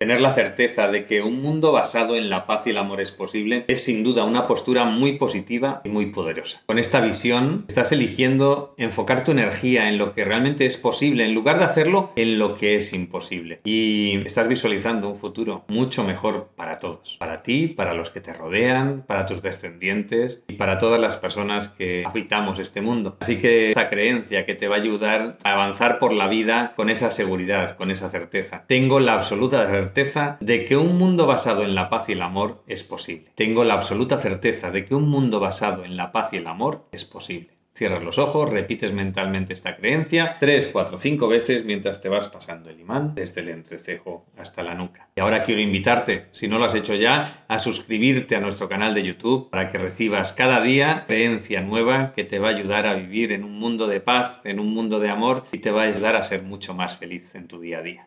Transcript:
Tener la certeza de que un mundo basado en la paz y el amor es posible es sin duda una postura muy positiva y muy poderosa. Con esta visión estás eligiendo enfocar tu energía en lo que realmente es posible en lugar de hacerlo en lo que es imposible. Y estás visualizando un futuro mucho mejor para todos, para ti, para los que te rodean, para tus descendientes y para todas las personas que habitamos este mundo. Así que esa creencia que te va a ayudar a avanzar por la vida con esa seguridad, con esa certeza. Tengo la absoluta certeza de que un mundo basado en la paz y el amor es posible. Tengo la absoluta certeza de que un mundo basado en la paz y el amor es posible. Cierras los ojos, repites mentalmente esta creencia tres, cuatro, cinco veces mientras te vas pasando el imán desde el entrecejo hasta la nuca. Y ahora quiero invitarte, si no lo has hecho ya, a suscribirte a nuestro canal de YouTube para que recibas cada día creencia nueva que te va a ayudar a vivir en un mundo de paz, en un mundo de amor y te va a ayudar a ser mucho más feliz en tu día a día.